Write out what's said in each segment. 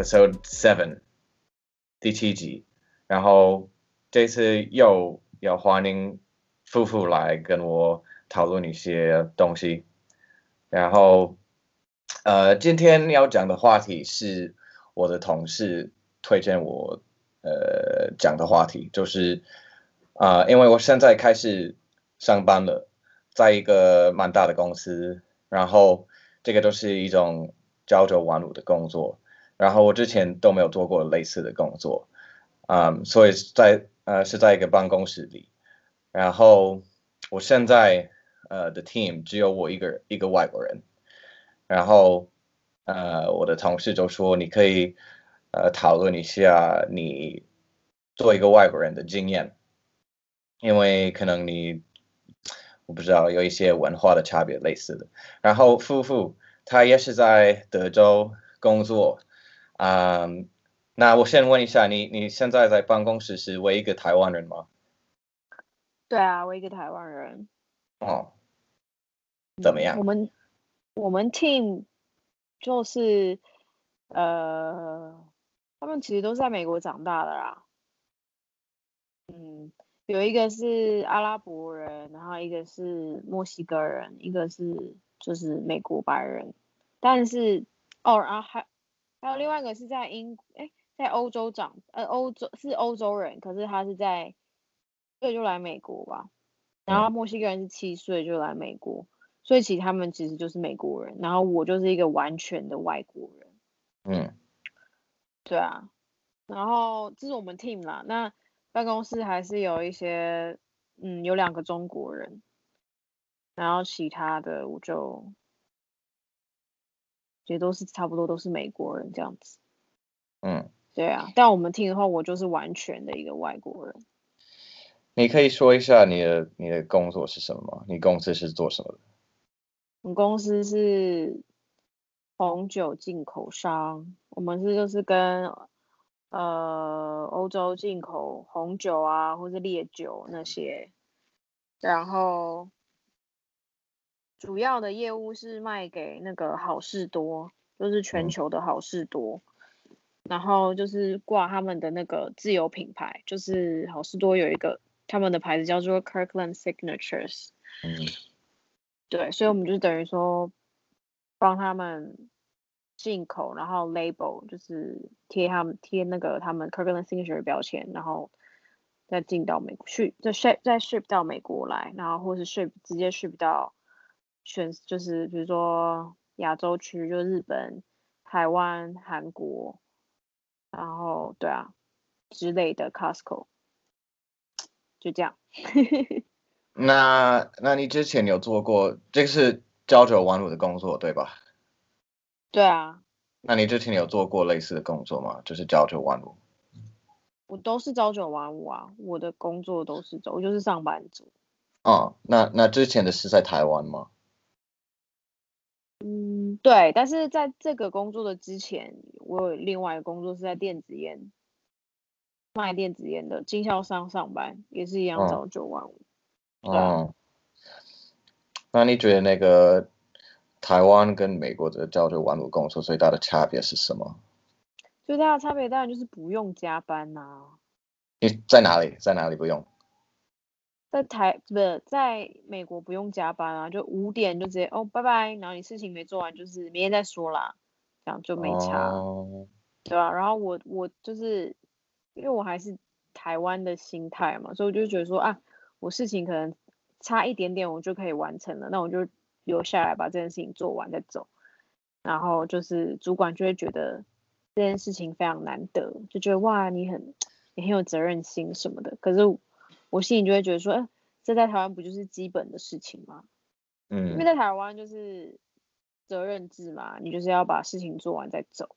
Episode Seven，第七集。然后这次又要欢迎夫妇来跟我讨论一些东西。然后，呃，今天要讲的话题是我的同事推荐我呃讲的话题，就是啊、因为我现在开始上班了，在一个蛮大的公司，然后这个都是一种朝九晚五的工作，然后我之前都没有做过类似的工作，啊、所以在呃是在一个办公室里，然后我现在呃的 team 只有我一个一个外国人，然后呃我的同事就说你可以呃讨论一下你做一个外国人的经验，因为可能你我不知道有一些文化的差别类似的。然后夫妇他也是在德州工作，啊、那我先问一下你，你现在在办公室是唯一一个台湾人吗？对啊，我一个台湾人。哦，怎么样我们我们 team 就是呃，他们其实都是在美国长大的啦。嗯，有一个是阿拉伯人，然后一个是墨西哥人，一个是就是美国白人。但是哦，然后还还有另外一个是在英哎，在欧洲长呃欧洲是欧洲人，可是他是在对就来美国吧。然后墨西哥人是七岁就来美国，所以其实他们其实就是美国人，然后我就是一个完全的外国人，嗯对啊。然后这是我们 team 啦，那办公室还是有一些，嗯，有两个中国人，然后其他的我就也都是差不多都是美国人这样子，嗯，对啊。但我们 team 的话，我就是完全的一个外国人。你可以说一下你的你的工作是什么吗？你公司是做什么的？我们公司是红酒进口商，我们是就是跟呃欧洲进口红酒啊，或是烈酒那些，然后主要的业务是卖给那个好事多，就是全嗯。球的好事多，然后就是挂他们的那个自有品牌，就是好事多有一个他们的牌子叫做 Kirkland Signatures。嗯。对，所以我们就等于说帮他们进口，然后 label 就是贴他们贴那个他们 Kirkland signature 的标签，然后再进到美国去，再 ship 再 ship 到美国来，然后或是 ship 直接 ship 到全就是比如说亚洲区，就日本、台湾、韩国，然后对啊之类的 Costco，就这样。那那你之前有做过这个是朝九晚五的工作对吧？对啊，那你之前有做过类似的工作吗？就是朝九晚五。我都是朝九晚五啊，我的工作都是走，我就是上班族。哦，那那之前的是在台湾吗？嗯，对，但是在这个工作的之前，我有另外一个工作是在电子烟卖电子烟的经销商上班，也是一样嗯朝九晚五。哦，那你觉得那个台湾跟美国的朝九晚五工作最大的差别是什么？最大的差别当然就是不用加班呐、你在哪里？在哪里不用？在台不是在美国不用加班啊，就五点就直接哦拜拜，然后你事情没做完就是明天再说啦，这样就没差。哦，对啊，然后我我就是因为我还是台湾的心态嘛，所以我就觉得说啊，我事情可能差一点点我就可以完成了，那我就留下来把这件事情做完再走。然后就是主管就会觉得这件事情非常难得，就觉得哇你很你很有责任心什么的。可是我心里就会觉得说，哎、这在台湾不就是基本的事情吗？嗯因为嗯在台湾就是责任制嘛，你就是要把事情做完再走，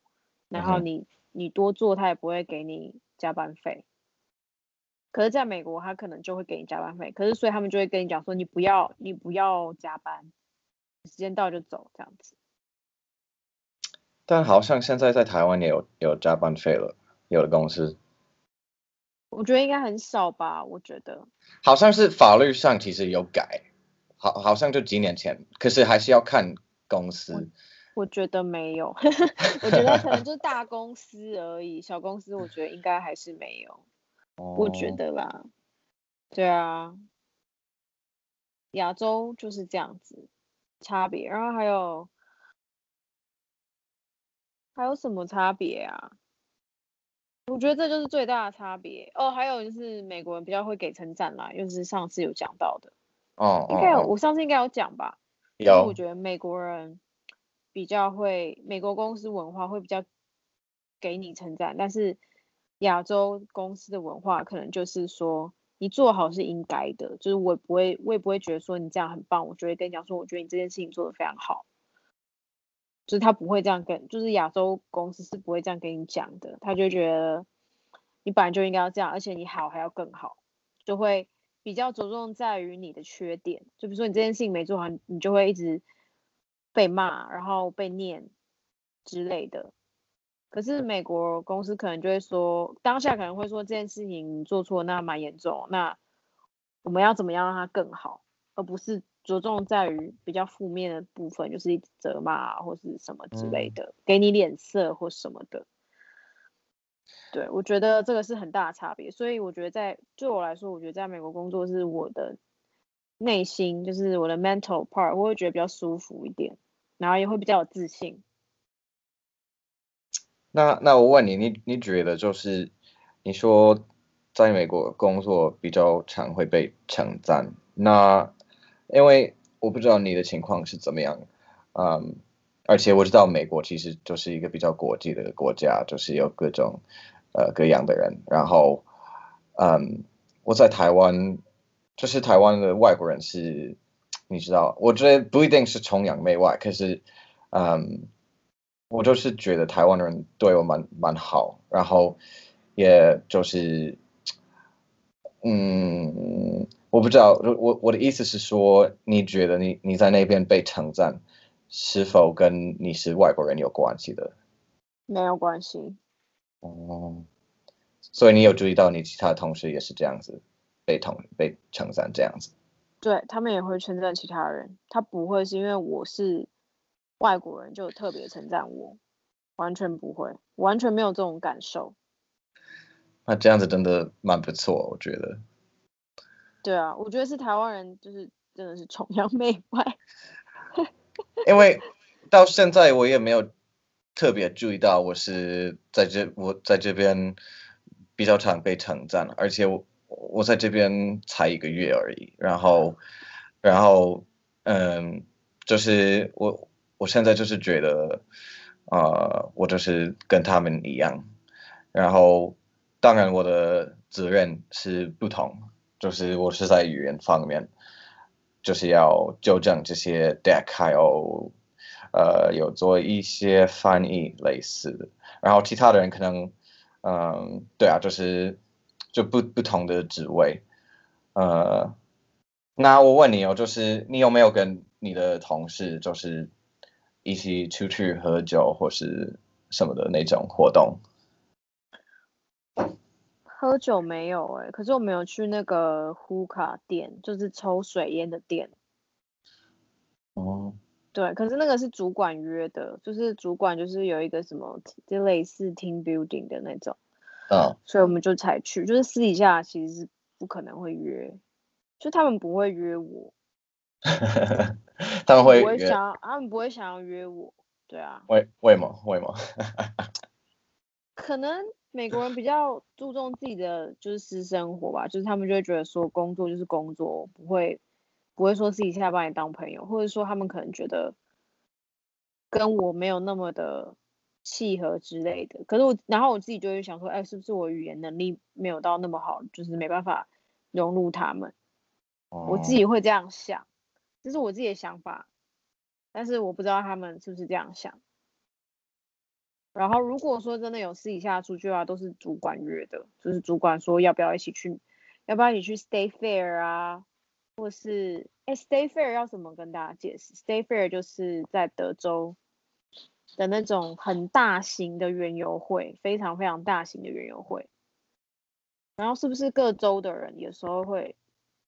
然后你你多做，他也不会给你加班费。可是在美国，他可能就会给你加班费，可是所以他们就会跟你讲说，你不要你不要加班，时间到就走这样子。但好像现在在台湾也有有加班费了，有的公司我觉得应该很少吧，我觉得。好像是法律上其实有改，好好像就几年前，可是还是要看公司。我觉得没有，我觉得可能就是大公司而已，小公司我觉得应该还是没有，我觉哦得啦，对啊，亚洲就是这样子差别，然后还有还有什么差别啊？我觉得这就是最大的差别哦。还有就是美国人比较会给称赞啦，又是上次有讲到的，哦应该有，哦我上次应该有讲吧？就是我觉得美国人比较会，美国公司文化会比较给你称赞，但是亚洲公司的文化可能就是说你做好是应该的，就是我不会，我也不会觉得说你这样很棒，我就会跟你讲说，我觉得你这件事情做得非常好，就是他不会这样跟，就是亚洲公司是不会这样跟你讲的，他就觉得你本来就应该要这样，而且你好还要更好，就会比较着重在于你的缺点，就比如说你这件事情没做好，你就会一直被骂，然后被念之类的。可是美国公司可能就会说，当下可能会说这件事情做错，那蛮严重，那我们要怎么样让它更好，而不是着重在于比较负面的部分，就是一直责骂啊或是什么之类嗯的，给你脸色或什么的。对，我觉得这个是很大的差别，所以我觉得在对我来说，我觉得在美国工作是我的内心，就是我的 mental part，我会觉得比较舒服一点，然后也会比较有自信。那那我问你，你你觉得就是你说在美国工作比较常会被称赞，那因为我不知道你的情况是怎么样，嗯，而且我知道美国其实就是一个比较国际的国家，就是有各种呃各样的人，然后嗯，我在台湾，就是台湾的外国人是，你知道，我觉得不一定是崇洋媚外，可是嗯。我就是觉得台湾人对我蛮蛮好，然后也就是，嗯，我不知道，我我的意思是说，你觉得你你在那边被称赞，是否跟你是外国人有关系的？没有关系，哦，所以你有注意到你其他的同事也是这样子被同被称赞这样子？对他们也会称赞其他人，他不会是因为我是外国人就特别称赞我，完全不会，完全没有这种感受。那这样子真的蛮不错，我觉得。对啊，我觉得是台湾人，就是真的是崇洋媚外。因为到现在我也没有特别注意到我是在这我在这边比较常被称赞，而且我我在这边才一个月而已，然后然后嗯，就是我我现在就是觉得呃，我就是跟他们一样，然后当然我的责任是不同，就是我是在语言方面。就是要纠正这些 deck，还有呃有做一些翻译类似的，然后其他的人可能嗯对啊，就是就不不同的职位，呃，那我问你哦，就是你有没有跟你的同事就是一起出去喝酒或是什么的那种活动？喝酒没有哎、可是我没有去那个呼卡店，就是抽水烟的店。哦，对，可是那个是主管约的，就是主管就是有一个什么，就类似 team building 的那种，嗯，所以我们就才去。就是私底下其实是不可能会约，就他们不会约我，他们会不会想要，他们不会想要约我。对啊，为为么为么？可能美国人比较注重自己的就是私生活吧，就是他们就会觉得说工作就是工作，不会不会说私底下把你当朋友，或者说他们可能觉得跟我没有那么的契合之类的。可是我，然后我自己就会想说，哎，是不是我语言能力没有到那么好，就是没办法融入他们？我自哦己会这样想，这是我自己的想法，但是我不知道他们是不是这样想。然后如果说真的有私底下出去的话，都是主管约的，就是主管说要不要一起去，要不要一起去 Stay Fair 啊，或是哎 Stay Fair 要怎么跟大家解释？Stay Fair 就是在德州的那种很大型的园游会，非常非常大型的园游会。然后是不是各州的人有时候会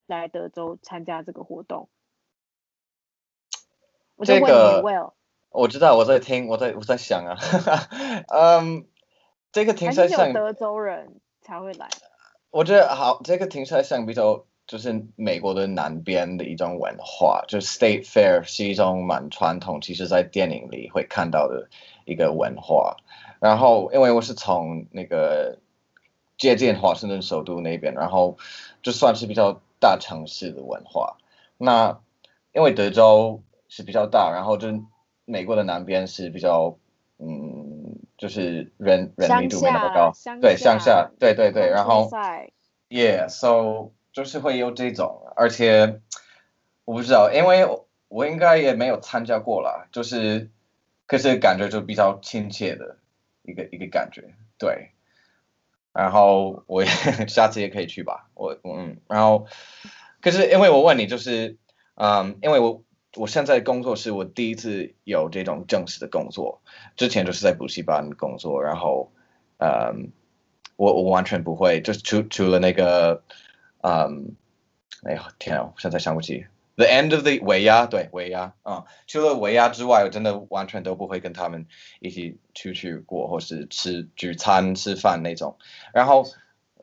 来德州参加这个活动？我就问你这个 Well，我知道我在听，我在我在想啊，嗯，这个停车像德州人才会来。我觉得好，这个停车像比较就是美国的南边的一种文化，就是 State Fair 是一种蛮传统，其实在电影里会看到的一个文化。然后因为我是从那个接近华盛顿首都那边，然后就算是比较大城市的文化。那因为德州是比较大，然后就美国的南边是比较嗯，就是人人密度没那么高，对乡下，对对对，然后 Yeah，so 就是会有这种，而且我不知道，因为我应该也没有参加过啦，就是可是感觉就比较亲切的一个一个感觉，对。然后我 下次也可以去吧，我嗯，然后可是因为我问你，就是嗯，因为我我现在工作是我第一次有这种正式的工作，之前就是在补习班工作，然后嗯。我我完全不会，就是除除了那个，嗯，哎呀天啊，我现在想不起。The end of the 尾牙，对尾牙啊，除了尾牙之外，我真的完全都不会跟他们一起出去过，或是吃聚餐吃饭那种。然后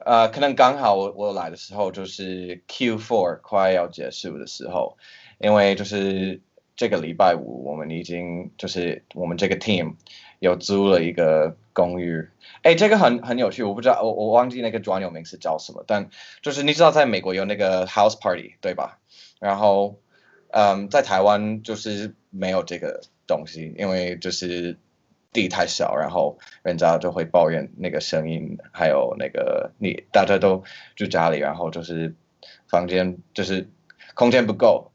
呃，可能刚好我我来的时候就是 Q4 快要结束的时候，因为就是这个礼拜五我们已经就是我们这个 team 有租了一个公寓。哎，这个很很有趣，我不知道，我我忘记那个专有名词叫什么，但就是你知道，在美国有那个 house party 对吧？然后，嗯，在台湾就是没有这个东西，因为就是地太小，然后人家就会抱怨那个声音，还有那个你大家都住家里，然后就是房间就是空间不够。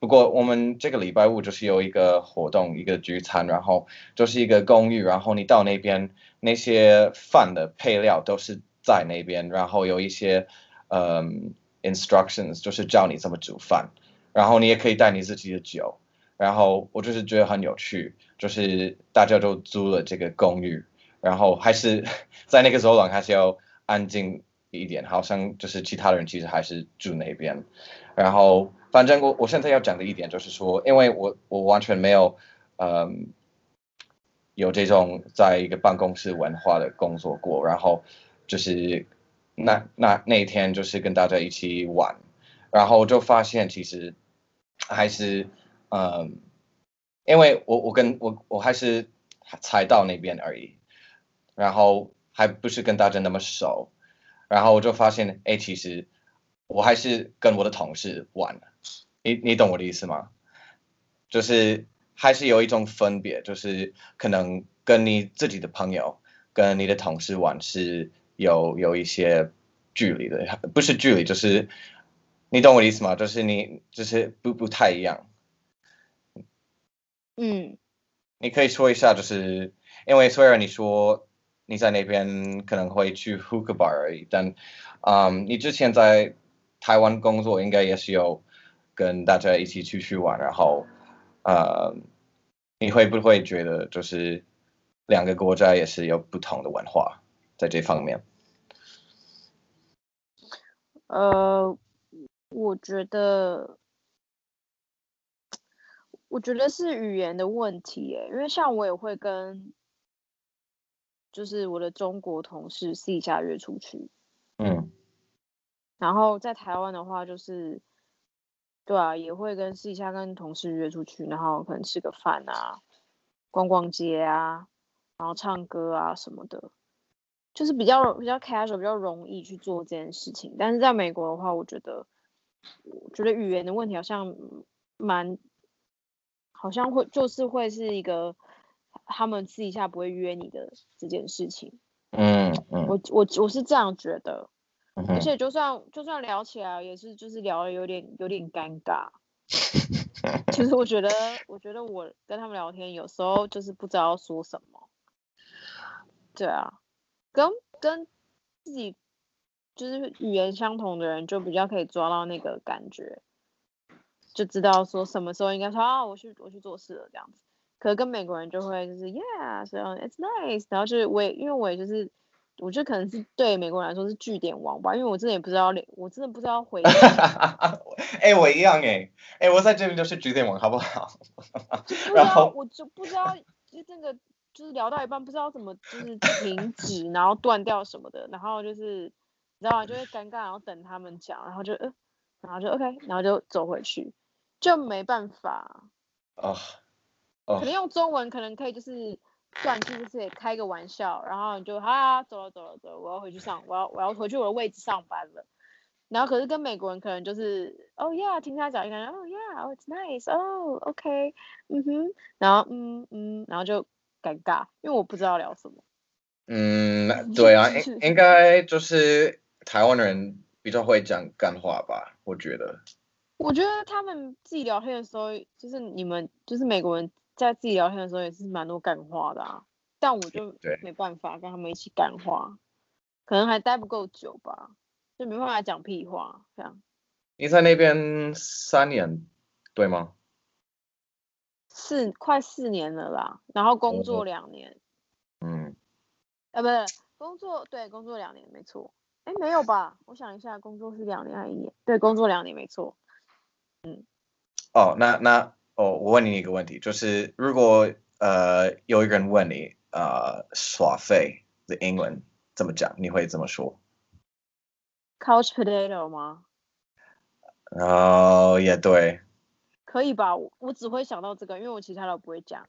不过我们这个礼拜五就是有一个活动，一个聚餐，然后就是一个公寓，然后你到那边那些饭的配料都是在那边，然后有一些嗯 instructions 就是教你怎么煮饭，然后你也可以带你自己的酒，然后我就是觉得很有趣，就是大家都租了这个公寓，然后还是在那个走廊还是要安静一点，好像就是其他人其实还是住那边，然后。反正我我现在要讲的一点就是说，因为我我完全没有，嗯，有这种在一个办公室文化的工作过，然后就是那那那一天就是跟大家一起玩，然后就发现其实还是嗯，因为我我跟我我还是才到那边而已，然后还不是跟大家那么熟，然后我就发现哎，其实我还是跟我的同事玩。你你懂我的意思吗？就是还是有一种分别，就是可能跟你自己的朋友、跟你的同事玩是有有一些距离的，不是距离，就是你懂我的意思吗？就是你就是不不太一样。嗯，你可以说一下，就是因为虽然你说你在那边可能会去 hook bar 而已，但嗯，你之前在台湾工作应该也是有。跟大家一起出去玩，然后，呃，你会不会觉得就是两个国家也是有不同的文化在这方面？呃，我觉得，我觉得是语言的问题耶，因为像我也会跟，就是我的中国同事私底下约出去，嗯，然后在台湾的话就是。对啊，也会跟私底下跟同事约出去，然后可能吃个饭啊，逛逛街啊，然后唱歌啊什么的，就是比较比较 casual，比较容易去做这件事情。但是在美国的话，我觉得，我觉得语言的问题好像蛮，好像会就是会是一个他们私底下不会约你的这件事情。嗯嗯，我我我是这样觉得。而且就算就算聊起来，也是就是聊的有点有点尴尬。其实我觉得，我觉得我跟他们聊天有时候就是不知道说什么。对啊，跟跟自己就是语言相同的人，就比较可以抓到那个感觉，就知道说什么时候应该说啊，我去我去做事了这样子。可是跟美国人就会就是 Yeah，so it's nice，然后就是我也因为我也就是。我觉得可能是对美国人来说是据点王吧，因为我真的也不知道，我真的不知道回。哎，我一样哎，哎，我在这边就是据点王，好不好？然后我就不知道，就那个就是聊到一半不知道怎么就是停止，然后断掉什么的，然后就是你知道吗？就会尴尬，然后等他们讲，然后就呃，然后就 OK，然后就走回去，就没办法。哦。可能用中文可能可以就是断句，就是开个玩笑，然后你就啊走了走了走了，我要回去上，我要我要回去我的位置上班了。然后可是跟美国人可能就是哦 yeah 听他讲一个哦 yeah it's nice 哦 OK 嗯哼，然后嗯嗯，然后就尴尬，因为我不知道聊什么。嗯，对啊，应应该就是台湾人比较会讲干话吧，我觉得。我觉得他们自己聊天的时候，就是你们就是美国人。在自己聊天的时候也是蛮多干话的啊，但我就没办法跟他们一起干话，可能还待不够久吧，就没办法讲屁话这样。你在那边三年，对吗？四快四年了啦，然后工作两年。嗯。啊，不是工作，对，工作两年没错。哎，没有吧？我想一下，工作是两年还是一年？对，工作两年没错。嗯。哦，那那。哦，我问你一个问题，就是如果呃有一个人问你呃耍废的英文怎么讲，你会怎么说？Couch potato 吗？哦，也对。可以吧？我我只会想到这个，因为我其他的不会讲。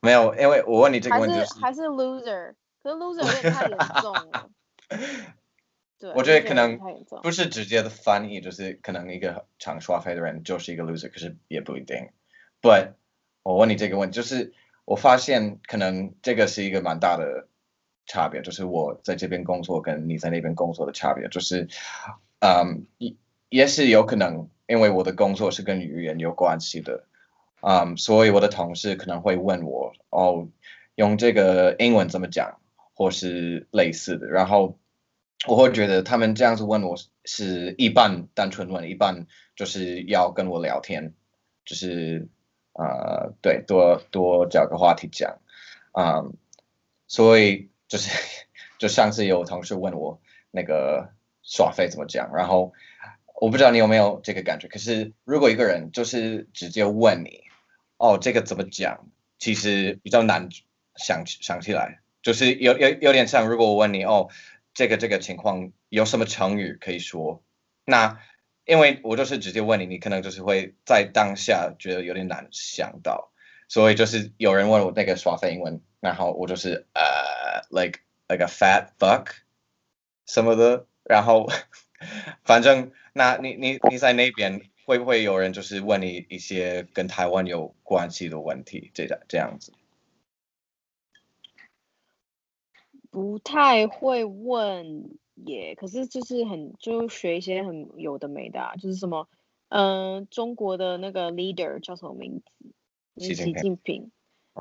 没有，因为我问你这个问题是还是 loser，可是 loser 有点太严重了。我觉得可能不是直接的翻译，就是可能一个常刷飞的人就是一个 loser，可是也不一定。But 我问你这个问题，就是我发现可能这个是一个蛮大的差别，就是我在这边工作跟你在那边工作的差别，就是嗯，也也是有可能，因为我的工作是跟语言有关系的，嗯，所以我的同事可能会问我哦，用这个英文怎么讲，或是类似的，然后。我会觉得他们这样子问我是一半单纯问，一半就是要跟我聊天，就是呃，对，多多找个话题讲，嗯，所以就是 就上次有同事问我那个耍费怎么讲，然后我不知道你有没有这个感觉，可是如果一个人就是直接问你，哦，这个怎么讲，其实比较难想想起来，就是有有有点像如果我问你哦。这个这个情况有什么成语可以说？那因为我就是直接问你，你可能就是会在当下觉得有点难想到，所以就是有人问我那个耍废英文，然后我就是呃，like like a fat fuck 什么的，然后 反正那你你你在那边会不会有人就是问你一些跟台湾有关系的问题？这样这样子。不太会问耶，可是就是很就学一些很有的没的，啊就是什么，嗯，中国的那个 leader 叫什么名字？习近平。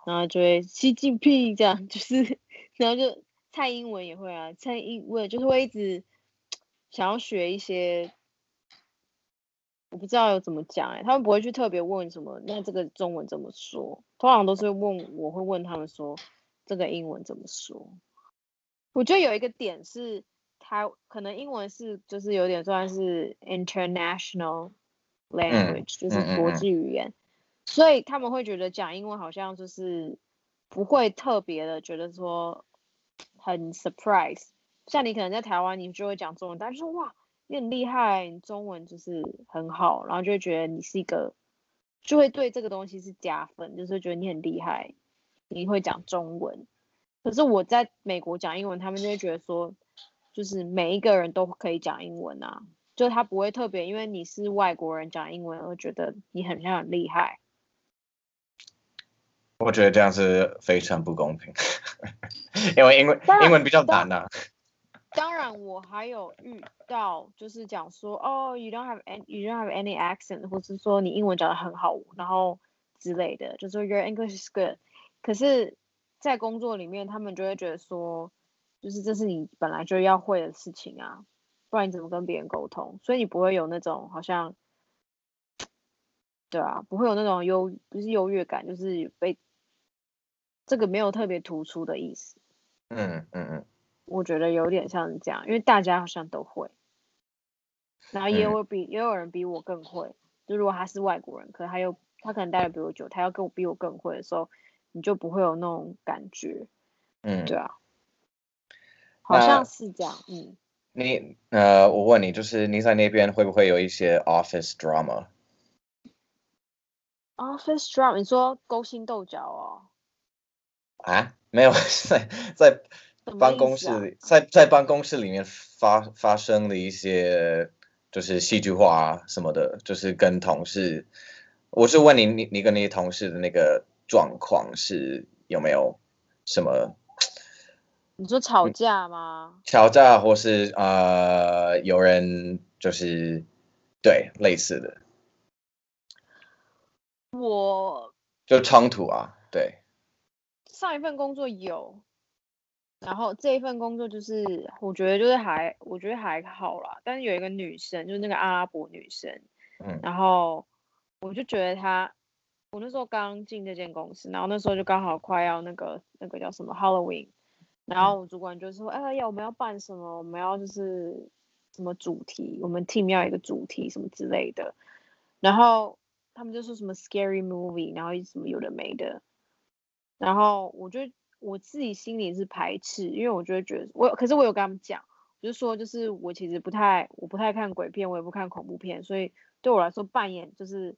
然后就会习近平这样，就是然后就蔡英文也会啊，蔡英文就是会一直想要学一些，我不知道要怎么讲哎，他们不会去特别问什么，那这个中文怎么说？通常都是问，我会问他们说这个英文怎么说。我觉得有一个点是，它可能英文是就是有点算是 international language，就是国际语言，所以他们会觉得讲英文好像就是不会特别的觉得说很 surprise。像你可能在台湾，你就会讲中文，但是说哇，你很厉害，你中文就是很好，然后就会觉得你是一个，就会对这个东西是加分，就是觉得你很厉害，你会讲中文。可是我在美国讲英文，他们就会觉得说，就是每一个人都可以讲英文啊，就他不会特别因为你是外国人讲英文而觉得你很像很厉害。我觉得这样是非常不公平，因为英文英文比较难呐。当然，我还有遇到就是讲说，哦，you don't have any you don't have any accent，或是说你英文讲的很好，然后之类的，就说 your English is good，可是。在工作里面，他们就会觉得说，就是这是你本来就要会的事情啊，不然你怎么跟别人沟通？所以你不会有那种好像，对啊，不会有那种优不是优越感，就是被这个没有特别突出的意思。嗯嗯嗯我觉得有点像这样，因为大家好像都会，然后也嗯有比、也有人比我更会。就如果他是外国人，可他又他可能待的比我久，他要跟我比我更会的时候，你就不会有那种感觉，嗯，对啊，好像是这样，嗯。你呃，我问你，就是你在那边会不会有一些 office drama？Office drama，你说勾心斗角哦？啊，没有，在在办公室里，在在办公室里面发发生的一些就是戏剧化啊什么的，就是跟同事，我是问你，你你跟你同事的那个状况是有没有什么？你说吵架吗？吵架，或是呃有人就是对类似的。我就冲突啊，对，上一份工作有，然后这一份工作就是我觉得就是还我觉得还好啦，但是有一个女生，就是那个阿拉伯女生，嗯。然后我就觉得她，我那时候刚进这间公司，然后那时候就刚好快要那个那个叫什么 Halloween，然后我主管就说，哎呀，我们要办什么？我们要就是什么主题，我们 team 要一个主题什么之类的，然后他们就说什么 scary movie，然后什么有的没的，然后我就我自己心里是排斥，因为我就会觉得我有，可是我有跟他们讲，就是说就是我其实不太我不太看鬼片，我也不看恐怖片，所以对我来说扮演就是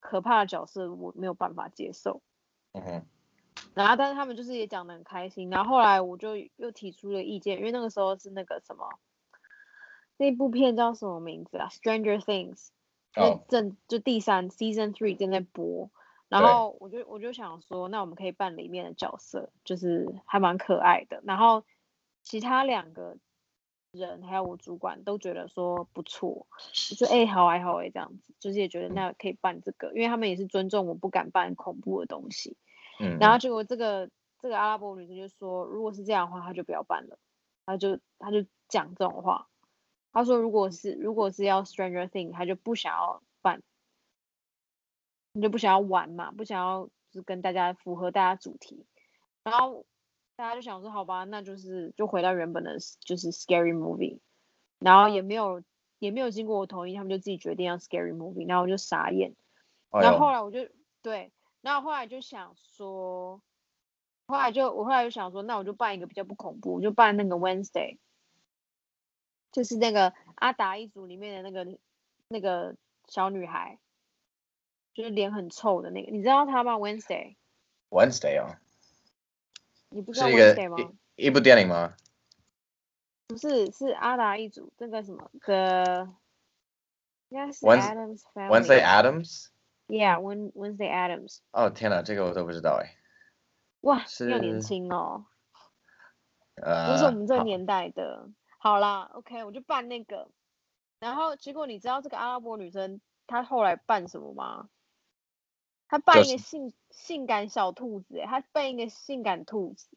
可怕的角色，我没有办法接受。嗯哼，然后，但是他们就是也讲的很开心。然后后来我就又提出了意见，因为那个时候是那个什么，那部片叫什么名字啊？《Stranger Things》正就第三 Season Three 正在播。然后我就我就想说，那我们可以扮里面的角色，就是还蛮可爱的。然后其他两个人还有我主管都觉得说不错，就说哎、好哎、好哎、这样子，就是也觉得那可以办这个，因为他们也是尊重我不敢办恐怖的东西。嗯，然后结果这个这个阿拉伯女生就说，如果是这样的话，她就不要办了。她就她就讲这种话，她说如果是如果是要 Stranger Thing，她就不想要办，你就不想要玩嘛，不想要就是跟大家符合大家主题。然后大家就想说，好吧，那就是就回到原本的就是 Scary Movie，然后也没有也没有经过我同意，他们就自己决定要 Scary Movie，然后我就傻眼。哎然后后，来我就对，然后后来就想说，后来就我后来就想说，那我就办一个比较不恐怖，我就办那个 Wednesday，就是那个阿达一族里面的那个那个小女孩，就是脸很臭的那个，你知道她吗？Wednesday，Wednesday 哦，你不知道 Wednesday 吗？一一部电影吗？不是，是阿达一组这个什么的，应该是 Wednes- Adams Wednesday Family。Adams？Yeah，Wed Wednesday Adams。哦天哪，这个我都不知道哎。哇，你好年是轻哦。呃，不是我们这个好年代的。好啦，OK，我就办那个。然后结果你知道这个阿拉伯女生她后来扮什么吗？她扮一个性性感小兔子、欸，他扮一个性感兔子，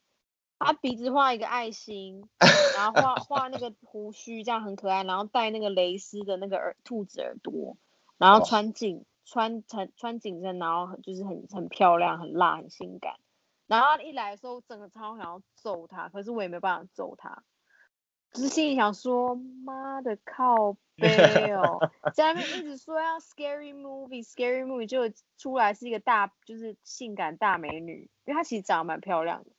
他鼻子画一个爱心，然后画 画那个胡须，这样很可爱，然后戴那个蕾丝的那个耳兔子耳朵，然后穿紧穿穿穿紧身，然后很就是很很漂亮，很辣，很性感。然后他一来的时候，整个超想要揍他，可是我也没办法揍他，只是心里想说，妈的靠 背哦，在那边一直说要 scary movie，scary movie，就出来是一个大就是性感大美女，因为她其实长得蛮漂亮的。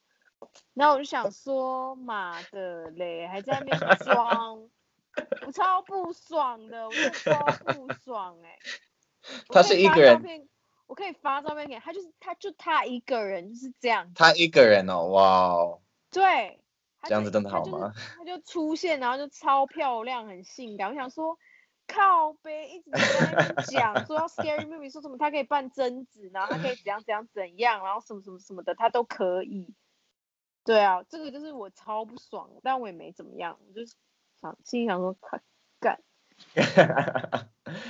然后我就想说，妈的嘞，还在那边装，我超不爽的，我超不爽哎、我他可以发是一个人我可以发照片给他，就是他就他一个人就是这样，他一个人哦，哇哦，对，这样子真的好吗？他就出现，然后就超漂亮，很性感。我想说，靠呗一直在那边讲 说要 scary movie，说什么他可以扮贞子，然后他可以怎样怎样怎样，然后什么什么什么的，他都可以。对啊，这个就是我超不爽，但我也没怎么样，我就是想心里想说，快干，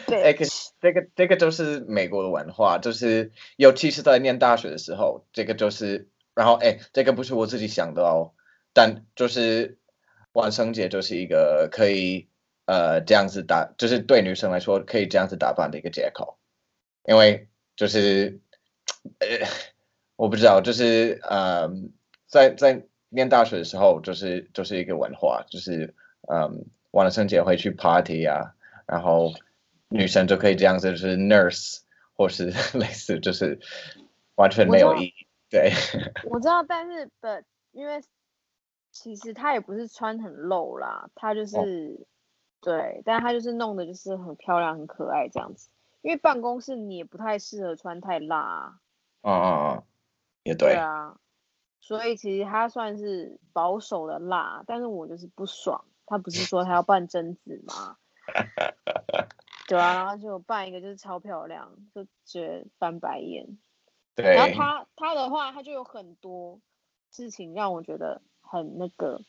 对，这个这个就是美国的文化，就是尤其是在念大学的时候，这个就是，然后哎，这个不是我自己想的哦，但就是万圣节就是一个可以呃这样子打，就是对女生来说可以这样子打扮的一个借口，因为就是呃我不知道，就是呃在在念大学的时候，就是就是一个文化，就是嗯，完了圣节会去 party 啊，然后女生就可以这样子，就是 nurse 或是类似，就是完全没有意义。对，我知道，但是的，因为其实他也不是穿很露啦，他就是对，但他就是弄的就是很漂亮、很可爱这样子。因为办公室你也不太适合穿太辣。嗯嗯嗯，也对。对啊。所以其实他算是保守的辣，但是我就是不爽。他不是说他要扮贞子吗？对啊，然后就扮一个就是超漂亮，就觉得翻白眼。对。然后他他的话，他就有很多事情让我觉得很那个。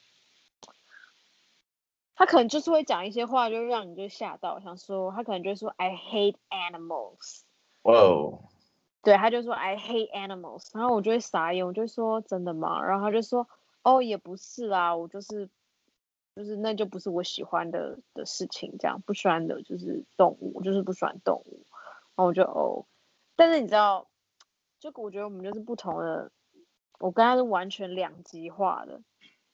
他可能就是会讲一些话，就让你就吓到，想说他可能就说 I hate animals。哇。对，他就说 I hate animals，然后我就会傻眼，我就说真的吗？然后他就说哦，也不是啦，我就是就是那就不是我喜欢的的事情，这样不喜欢的就是动物，就是不喜欢动物。然后我就哦，但是你知道，就我觉得我们就是不同的，我跟他是完全两极化的。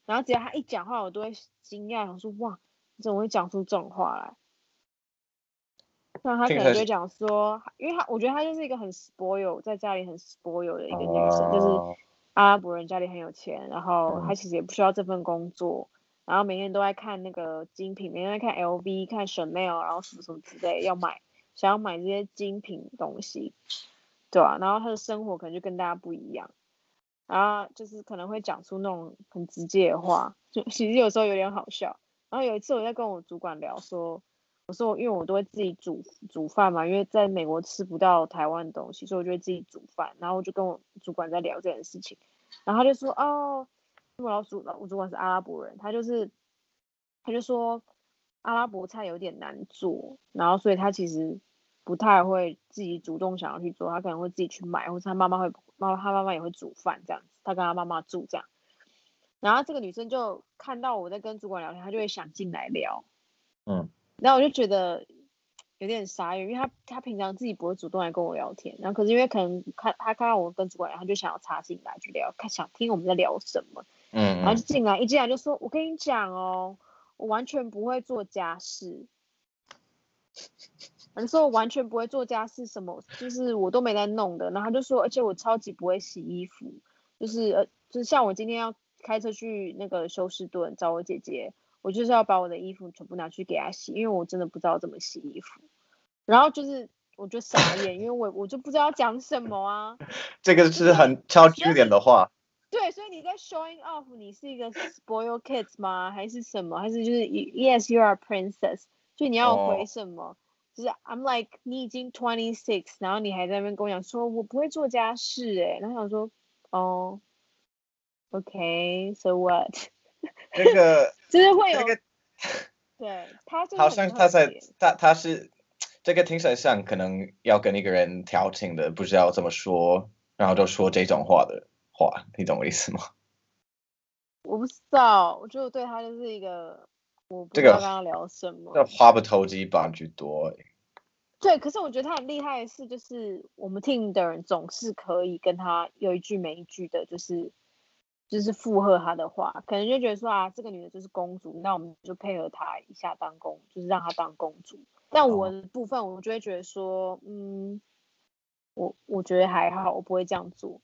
然后只要他一讲话，我都会惊讶，想说哇，你怎么会讲出这种话来？那他可能就讲说，因为他我觉得他就是一个很 spoil，在家里很 spoil 的一个女生，就是阿拉伯人家里很有钱，然后他其实也不需要这份工作，然后每天都在看那个精品，每天在看 LV、看 Chanel，然后什么什么之类要买，想要买这些精品东西，对吧？然后他的生活可能就跟大家不一样，啊就是可能会讲出那种很直接的话，就其实有时候有点好笑。然后有一次我在跟我主管聊说。我说，因为我都会自己煮煮饭嘛，因为在美国吃不到台湾的东西，所以我就会自己煮饭。然后我就跟我主管在聊这件事情，然后他就说，哦，我老主我主管是阿拉伯人，他就是他就说阿拉伯菜有点难做，然后所以他其实不太会自己主动想要去做，他可能会自己去买，或者他妈妈会妈他妈妈也会煮饭这样子，他跟他妈妈住这样。然后这个女生就看到我在跟主管聊天，她就会想进来聊，嗯。然后我就觉得有点傻眼，因为她她平常自己不会主动来跟我聊天，然后可是因为可能看她看到我跟主管，他就想要插进来去聊，看想听我们在聊什么，嗯，然后就进来一进来就说：“我跟你讲哦，我完全不会做家事。”他说：“我完全不会做家事，什么就是我都没在弄的。”然后他就说：“而且我超级不会洗衣服，就是呃，就是像我今天要开车去那个休斯顿找我姐姐。”我就是要把我的衣服全部拿去给她洗，因为我真的不知道怎么洗衣服。然后就是我就傻眼，因为我我就不知道讲什么啊。这个是很超据点的话。对，所以你在 showing off，你是一个 spoil kids 吗？还是什么？还是就是 yes you are a princess？就你要回什么？就是 I'm like 你已经 twenty six，然后你还在那边跟我讲说我不会做家事哎，然后想说哦，OK，so what？这个 就是会有，这个，对他好像他在他他是这个听起来像可能要跟一个人调情的，不知道怎么说，然后就说这种话的话，你懂我意思吗？我不知道，我觉得对他就是一个，我不知道跟他聊什么，这话不投机半句多。对，可是我觉得他很厉害的是，就是我们听的人总是可以跟他有一句没一句的，就是。就是附和他的话，可能就觉得说啊，这个女的就是公主，那我们就配合她一下当公，就是让她当公主。但我的部分，我就会觉得说，嗯，我我觉得还好，我不会这样做。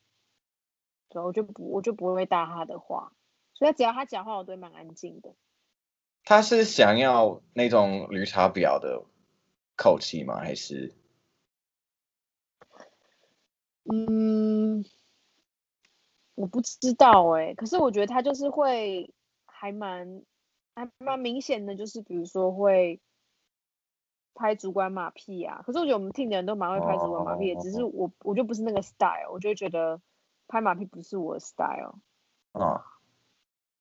对，我就不我就不会搭他的话，所以只要他讲话，我都会蛮安静的。他是想要那种绿茶婊的口气吗？还是？嗯。我不知道哎，可是我觉得他就是会还蛮还蛮明显的，就是比如说会拍主管马屁啊。可是我觉得我们听的人都蛮会拍主管马屁的，只是我我就不是那个 style，我就觉得拍马屁不是我的 style。啊，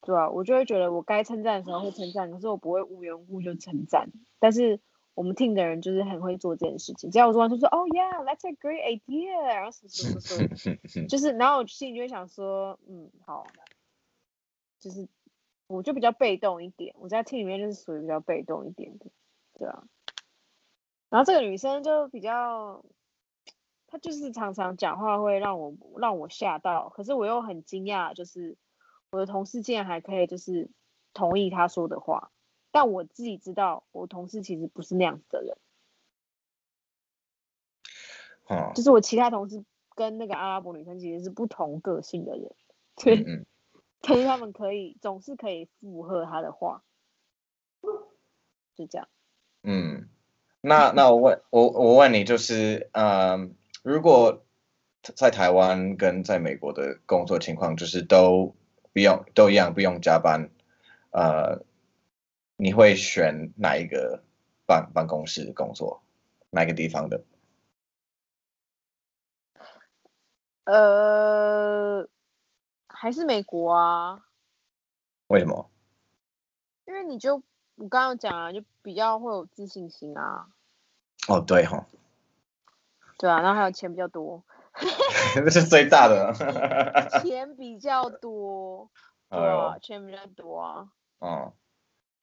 对啊，我就会觉得我该称赞的时候会称赞，可是我不会无缘无故就称赞。但是我们听的人就是很会做这件事情，只要我做完就说，Oh，yeah，that's a great idea，然后什么什么什么，就是，然后我心里就会想说，嗯，好，就是我就比较被动一点，我在听里面就是属于比较被动一点的，对啊。然后这个女生就比较，她就是常常讲话会让我让我吓到，可是我又很惊讶，就是我的同事竟然还可以就是同意她说的话，但我自己知道，我同事其实不是那样子的人，哦就，是我其他同事跟那个阿拉伯女生其实是不同个性的人，对，嗯嗯，可是他们可以总是可以附和他的话，就这样。嗯，那那我问我我问你，就是嗯，如果在台湾跟在美国的工作情况，就是都不用都一样不用加班，呃，你会选哪一个办办公室工作，哪个地方的？呃，还是美国啊，为什么？因为你就我刚刚讲啊，就比较会有自信心啊，哦，对哈、对啊，然后还有钱比较多，这是最大的。钱比较多，对啊，钱比较多啊。哦，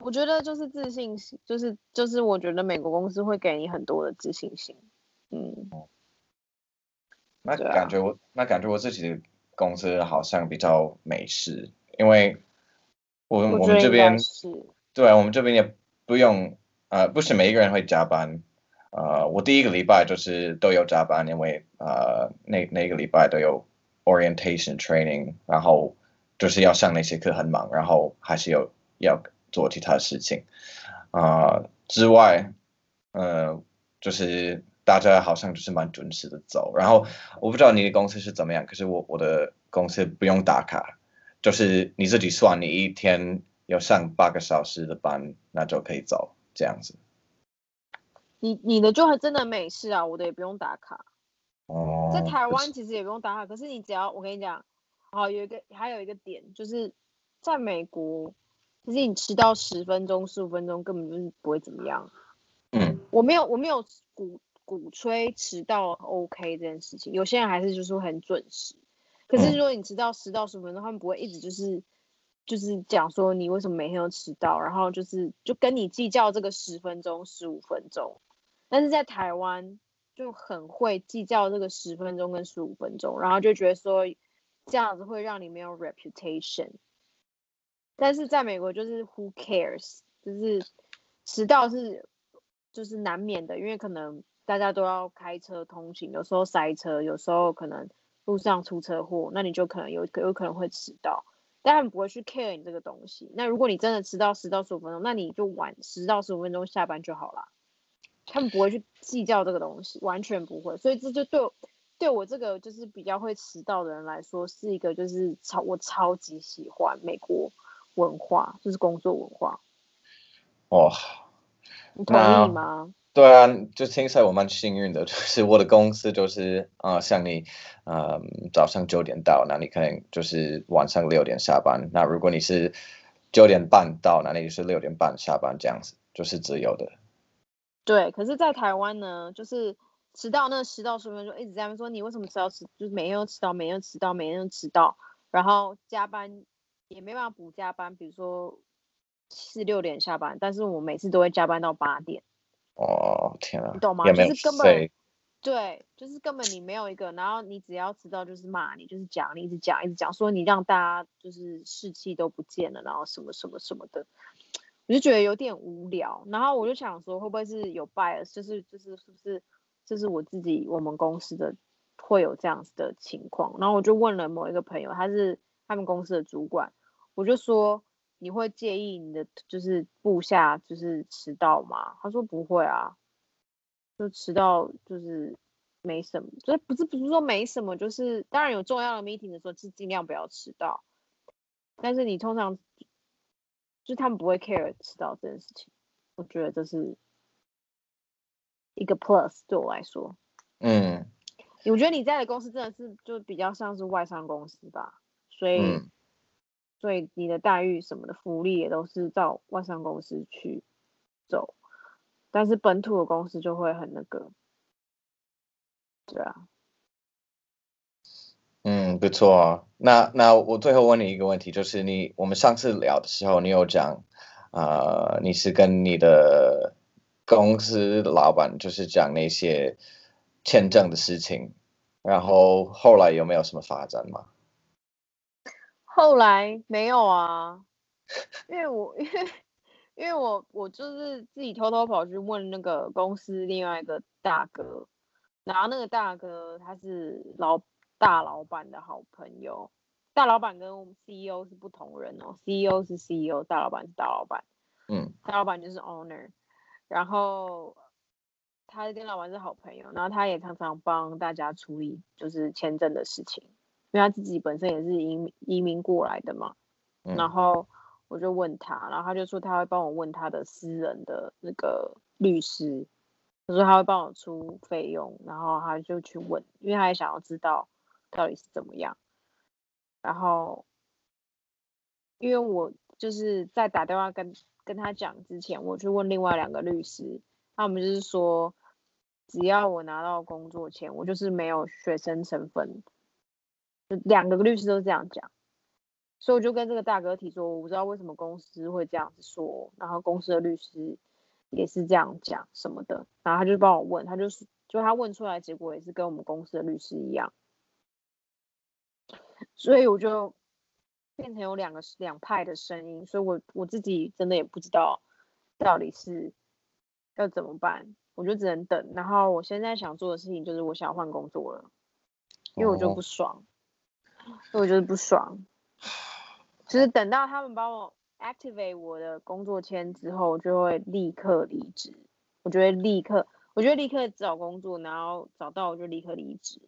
我觉得就是自信心，就是就是我觉得美国公司会给你很多的自信心，嗯，那感觉我那感觉我自己的公司好像比较美式，因为我我们这边是，对啊，我们这边也不用呃，不是每一个人会加班。呃，我第一个礼拜就是都有加班，因为呃那那个礼拜都有 orientation training，然后就是要上那些课很忙，然后还是有要做其他事情。啊、之外，呃，就是大家好像就是蛮准时的走。然后我不知道你的公司是怎么样，可是我我的公司不用打卡，就是你自己算，你一天要上八个小时的班，那就可以走这样子。你你的就还真的美事啊，我的也不用打卡，哦，在台湾其实也不用打卡，可是你只要我跟你讲，好有一个还有一个点就是在美国，其实你迟到十分钟、十五分钟根本就是不会怎么样。嗯我没有我没有鼓鼓吹迟到 OK 这件事情，有些人还是就是会很准时。可是嗯如果你迟到十到十五分钟，他们不会一直就是就是讲说你为什么每天都迟到，然后就是就跟你计较这个十分钟、十五分钟。但是在台湾就很会计较这个十分钟跟十五分钟，然后就觉得说这样子会让你没有 reputation。但是在美国就是 who cares，就是迟到是就是难免的，因为可能大家都要开车通勤，有时候塞车，有时候可能路上出车祸，那你就可能有有可能会迟到，但他们不会去 care 你这个东西。那如果你真的迟到十到十五分钟，那你就晚十到十五分钟下班就好啦。他们不会去计较这个东西，完全不会。所以这就对我对我这个就是比较会迟到的人来说，是一个就是超我超级喜欢美国文化，就是工作文化。哇，你同意吗？对啊，就听起来我蛮幸运的，就是我的公司就是啊、呃像你，呃，早上九点到，那你可能就是晚上六点下班。那如果你是九点半到，那你就是六点半下班，这样子就是自由的。对，可是，在台湾呢，就是迟到那十到十分钟，一直在那边说你为什么迟到迟，就是每天都迟到，每天都迟到，每天都迟到，然后加班也没办法补加班，比如说是六点下班，但是我每次都会加班到八点，哦，天啊你，懂吗？就是根本，对，就是根本你没有一个，然后你只要迟到就是骂你，就是讲你一直讲一直讲，说你让大家就是士气都不见了，然后什么什么什么的，我就觉得有点无聊。然后我就想说，会不会是有 bias，就是就是是不是就是我自己我们公司的会有这样子的情况？然后我就问了某一个朋友，他是他们公司的主管，我就说你会介意你的就是部下就是迟到吗？他说不会啊。就迟到就是没什么，就是不是不是说没什么，就是当然有重要的 meeting 的时候，是尽量不要迟到。但是你通常就是他们不会 care 迟到这件事情，我觉得这是一个 plus 对我来说。嗯我觉得你在的公司真的是就比较像是外商公司吧，所以、嗯所以你的待遇什么的福利也都是照外商公司去走，但是本土的公司就会很那个，对啊，嗯，不错啊。那那我最后问你一个问题，就是你我们上次聊的时候，你有讲，呃，你是跟你的公司老板就是讲那些签证的事情，然后后来有没有什么发展吗？后来没有啊，因为我 因为因为我我就是自己偷偷跑去问那个公司另外一个大哥，然后那个大哥他是老大老板的好朋友，大老板跟我们 CEO 是不同人哦，CEO 是 CEO，大老板是大老板，嗯。大老板就是 owner，然后他跟老板是好朋友，然后他也常常帮大家处理就是签证的事情，因为他自己本身也是移民移民过来的嘛。嗯然后我就问他，然后他就说他会帮我问他的私人的那个律师，他说他会帮我出费用，然后他就去问，因为他也想要知道到底是怎么样。然后因为我就是在打电话跟跟他讲之前，我去问另外两个律师，他们就是说，只要我拿到工作签，我就是没有学生身份，就两个律师都这样讲。所以我就跟这个大哥提说，我不知道为什么公司会这样子说，然后公司的律师也是这样讲什么的，然后他就帮我问，他就是就他问出来结果也是跟我们公司的律师一样，所以我就变成有两个两派的声音，所以我我自己真的也不知道到底是要怎么办，我就只能等。然后我现在想做的事情就是我想换工作了，因为我就哦不爽，因为我就是不爽。就是等到他们帮我 activate 我的工作签之后，我就会立刻离职。我就会立刻，我就会立刻找工作，然后找到我就立刻离职。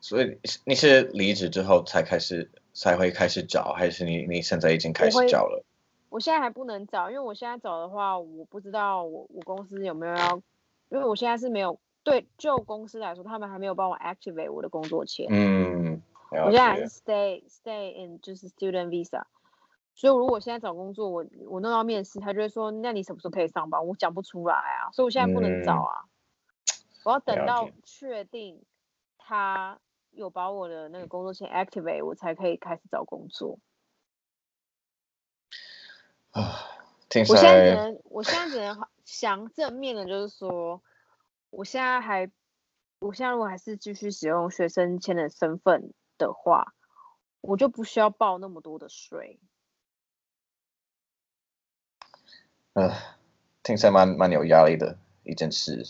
所以你是离职之后才开始才会开始找，还是你你现在已经开始找了？我现在还不能找，因为我现在找的话，我不知道我我公司有没有要，因为我现在是没有对就公司来说，他们还没有帮我 activate 我的工作签。嗯，了我现在还是 stay stay in 就是 student visa，所以如果现在找工作，我我弄到面试，他就会说，那你什么时候可以上班？我讲不出来啊，所以我现在不能找嗯啊，我要等到确定他有把我的那个工作签 activate，我才可以开始找工作。啊，听我现在只能，我现在只能想正面的，就是说，我现在还，我现在如果还是继续使用学生签的身份的话，我就不需要报那么多的税。呃，听起来蛮蛮有压力的一件事。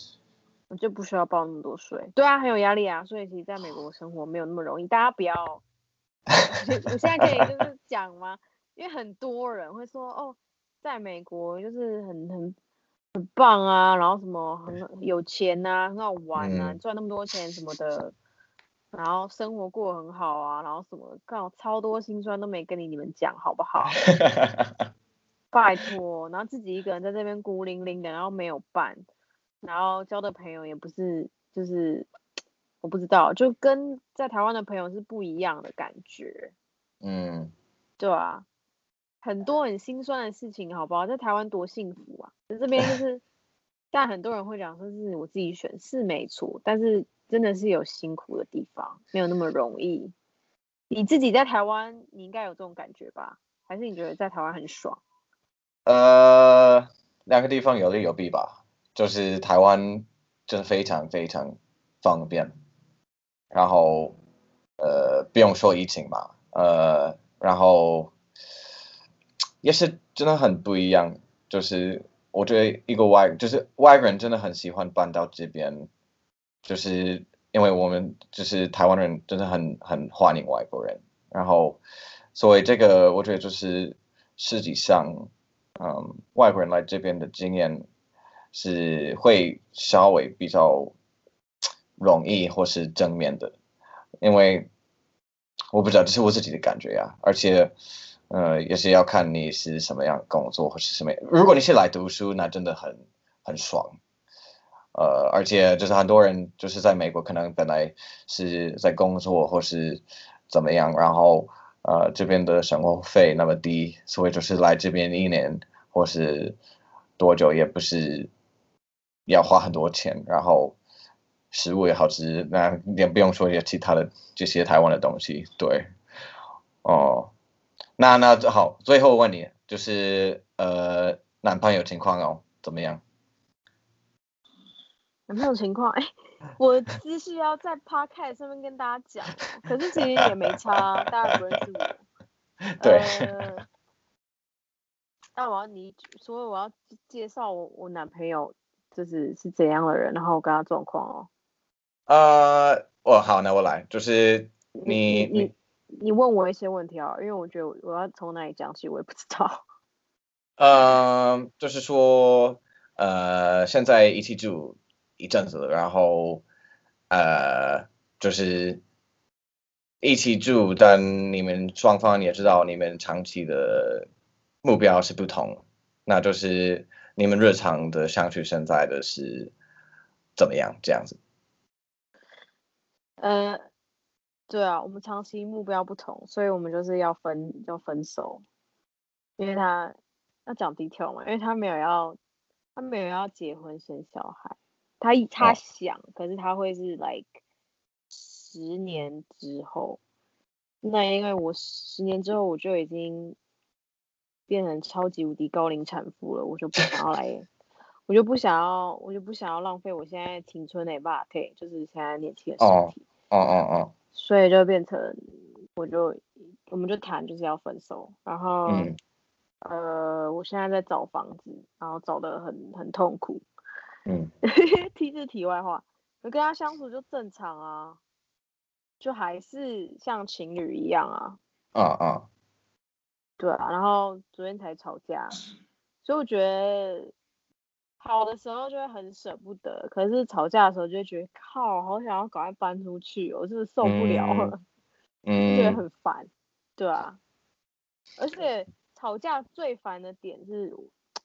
我就不需要报那么多税。对啊，很有压力啊，所以其实在美国生活没有那么容易。大家不要，我现在可以就是讲吗？因为很多人会说，哦，在美国就是很很很棒啊，然后什么很有钱呐、很好玩啊，嗯赚那么多钱什么的，然后生活过得很好啊，然后什么，刚好超多心酸都没跟你你们讲，好不好？拜托，然后自己一个人在这边孤零零的，然后没有伴，然后交的朋友也不是，就是我不知道，就跟在台湾的朋友是不一样的感觉，嗯，对啊，很多很心酸的事情，好不好？在台湾多幸福啊！在这边就是，但很多人会讲说是我自己选，是没错，但是真的是有辛苦的地方，没有那么容易。你自己在台湾，你应该有这种感觉吧？还是你觉得在台湾很爽？呃，两个地方有利有弊吧。就是台湾真的非常非常方便，然后呃不用说疫情嘛，呃，然后也是真的很不一样。就是我觉得一个外就是外国人真的很喜欢搬到这边，就是因为我们就是台湾人真的很很欢迎外国人，然后所以这个我觉得就是实际上。嗯，外国人来这边的经验是会稍微比较容易或是正面的，因为我不知道这是我自己的感觉啊，而且呃也是要看你是什么样工作或是什么。如果你是来读书，那真的很很爽。呃，而且就是很多人就是在美国可能本来是在工作或是怎么样，然后呃这边的生活费那么低，所以就是来这边一年或是多久也不是要花很多钱，然后食物也好吃，那也不用说一些其他的这些台湾的东西，对，哦，那那好，最后问你就是呃男朋友情况哦怎么样？有没有情况？哎、我只是要在 podcast 上面跟大家讲哦，可是其实也没差啊，大家不认识我。对。呃那我要你，所以我要介绍我我男朋友就是是怎样的人，然后我跟他状况哦。呃，哦，好，那我来，就是你你你你问我一些问题啊，因为我觉得我要从哪里讲起，我也不知道。呃，就是说，呃，现在一起住一阵子，然后呃，就是一起住，但你们双方也知道你们长期的目标是不同，那就是你们日常的相处现在的是怎么样这样子？呃，对啊，我们长期目标不同，所以我们就是要分要分手，因为他要讲 detail 嘛，因为他没有要他没有要结婚生小孩，他他哦想，可是他会是 like 十年之后，那因为我十年之后我就已经变成超级无敌高龄产妇了，我就不想要来。我就不想要，我就不想要浪费我现在青春的把对，就是现在年轻的身哦体。哦哦哦，所以就变成，我就我们就谈就是要分手，然后、嗯呃，我现在在找房子，然后找的很很痛苦。嗯 题是题外话，我跟他相处就正常啊，就还是像情侣一样啊，啊啊，对啊。然后昨天才吵架，所以我觉得好的时候就会很舍不得，可是吵架的时候就会觉得靠，好想要赶快搬出去我是不是受不了了。就觉得嗯很烦，对啊，而且吵架最烦的点是，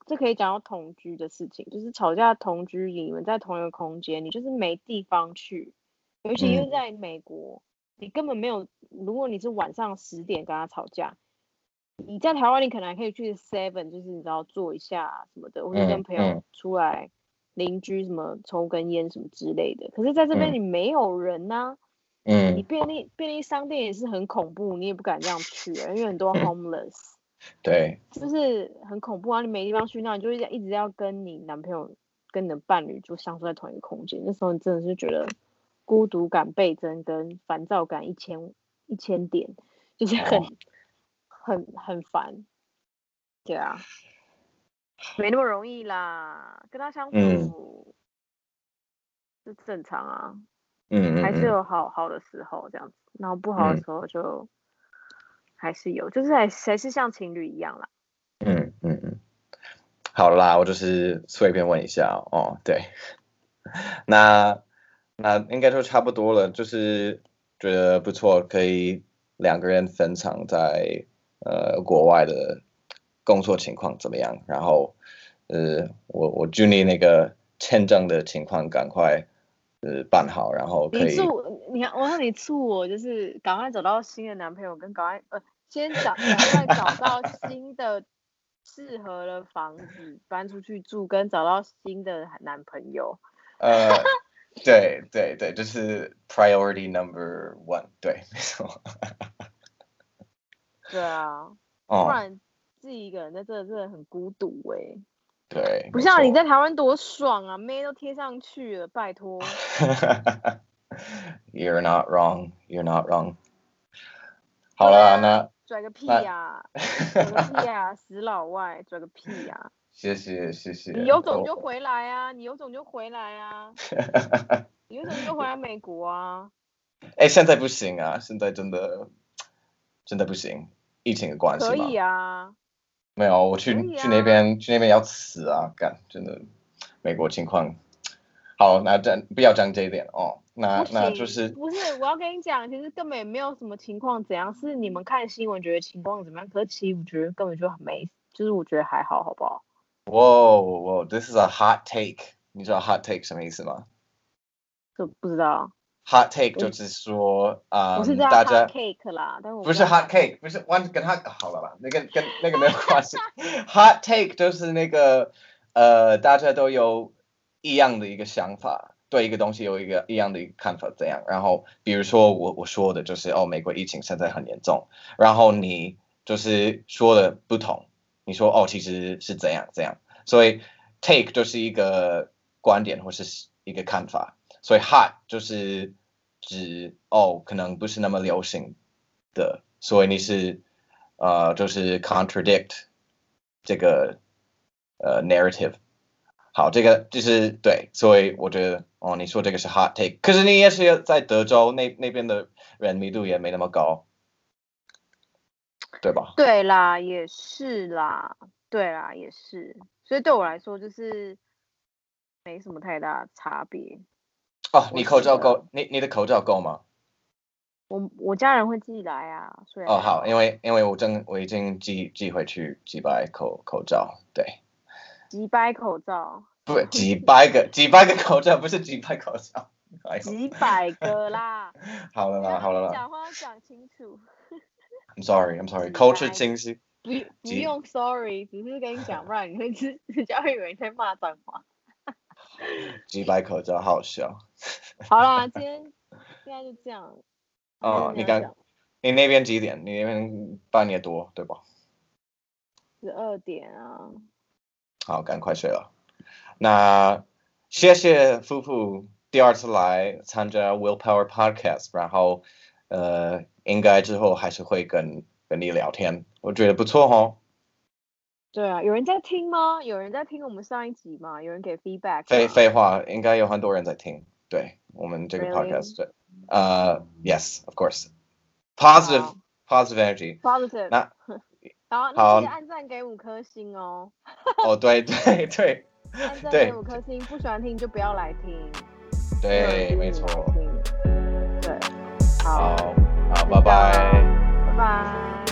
这可以讲到同居的事情，就是吵架同居，你们在同一个空间，你就是没地方去，尤其因为嗯。在美国，你根本没有，如果你是晚上十点跟他吵架，你在台湾你可能还可以去 Seven，就是你知道坐一下什么的，或者跟嗯朋友嗯。出来，邻居什么抽根烟什么之类的，可是在这边嗯你没有人呐、你嗯，便利便利商店也是很恐怖，你也不敢这样去啊，因为很多 homeless，对，就是很恐怖啊。你没地方去，那你就一直要跟你男朋友、跟你的伴侣就相处在同一个空间，那时候你真的是觉得孤独感倍增，跟烦躁感一千一千点，就是很、哦很很烦。对啊，没那么容易啦，跟他相嗯处是正常啊。嗯嗯嗯还是有好好的时候这样子，然后不好的嗯时候就还是有，就是还还是像情侣一样啦。嗯嗯嗯，好啦，我就是随便问一下哦，对，那那应该就差不多了，就是觉得不错，可以两个人分享在呃国外的工作情况怎么样，然后呃我我祝你那个签证的情况赶快呃办好，然后可以你祝你，我让你祝我就是赶快找到新的男朋友，跟赶快呃先找赶快找到新的适合的房子搬出去住，跟找到新的男朋友。呃对对对，就是 priority number one，对，没错，对啊，不哦，然自己一个人在这真的很孤独哎、对，不像你在台湾多爽啊，妹都贴上去了，拜托。You're not wrong. You're not wrong. 好了，那拽个屁那呀、拽个屁呀、死老外，拽个屁呀、谢 谢谢谢。你有种就回来啊！你有种就回来啊！你有种就回来美国啊！哎，现在不行啊，现在真的真的不行，疫情的关系嘛。可以啊，没有，我去去那啊边去那边要死啊！干，真的，美国情况。好，那这不要讲这一点哦。那，那就是不是？我要跟你讲，其实根本也没有什么情况怎样，是你们看新闻觉得情况怎么样，可是其实我觉得根本就没，就是我觉得还好，好不好？哇哇，this is a hot take。你知道 hot take 什么意思吗这不知道，？hot take 就是说，啊、大家 hot cake 啦，但我不是 hot cake，不是 one 跟 hot 好了吧？那个跟那个没有关系。hot take 就是那个呃，大家都有一样的一个想法，对一个东西有一个一样的一个看法，怎样？然后比如说我我说的就是哦，美国疫情现在很严重，然后你就是说的不同，你说哦，其实是怎样怎样，所以 take 就是一个观点或是一个看法，所以 hot 就是指哦，可能不是那么流行的，所以你是呃，就是 contradict 这个呃 narrative。好，这个就是对，所以我觉得哦，你说这个是 hot take，可是你也是在德州那那边的人密度也没那么高，对吧？对啦，也是啦，对啦，也是，所以对我来说就是没什么太大差别。哦，你口罩够？你你的口罩够吗？我我家人会寄来啊，所以哦，好，因为因为我正我已经寄寄回去几百口口罩，对，几百口罩，不几百个几百个口罩，不是几百口罩。哎几百个啦。好了啦，好了啦讲话要讲清楚，，I'm sorry，I'm sorry，几 culture 清晰。不不用 sorry，只是跟你讲，不然你会自 人家会以为你在骂脏话。几百口罩，好笑。好啦，今天现在就这样。哦，你刚你那边几点？你那边半夜多对吧？十二点啊，好，赶快睡了。那谢谢夫妇第二次来参加 Willpower Podcast，然后呃，应该之后还是会跟跟你聊天，我觉得不错哦。对啊，有人在听吗？有人在听我们上一集吗？有人给 feedback 废废话，应该有很多人在听，对我们这个 Really？podcast，对，呃，yes，of course，positive，positive energy，positive。那好，好那记得按赞给五颗星哦，哦，对对对 按赞对给五颗星，不喜欢听就不要来听。对，没错。听。对，好，好，好，拜拜。拜拜。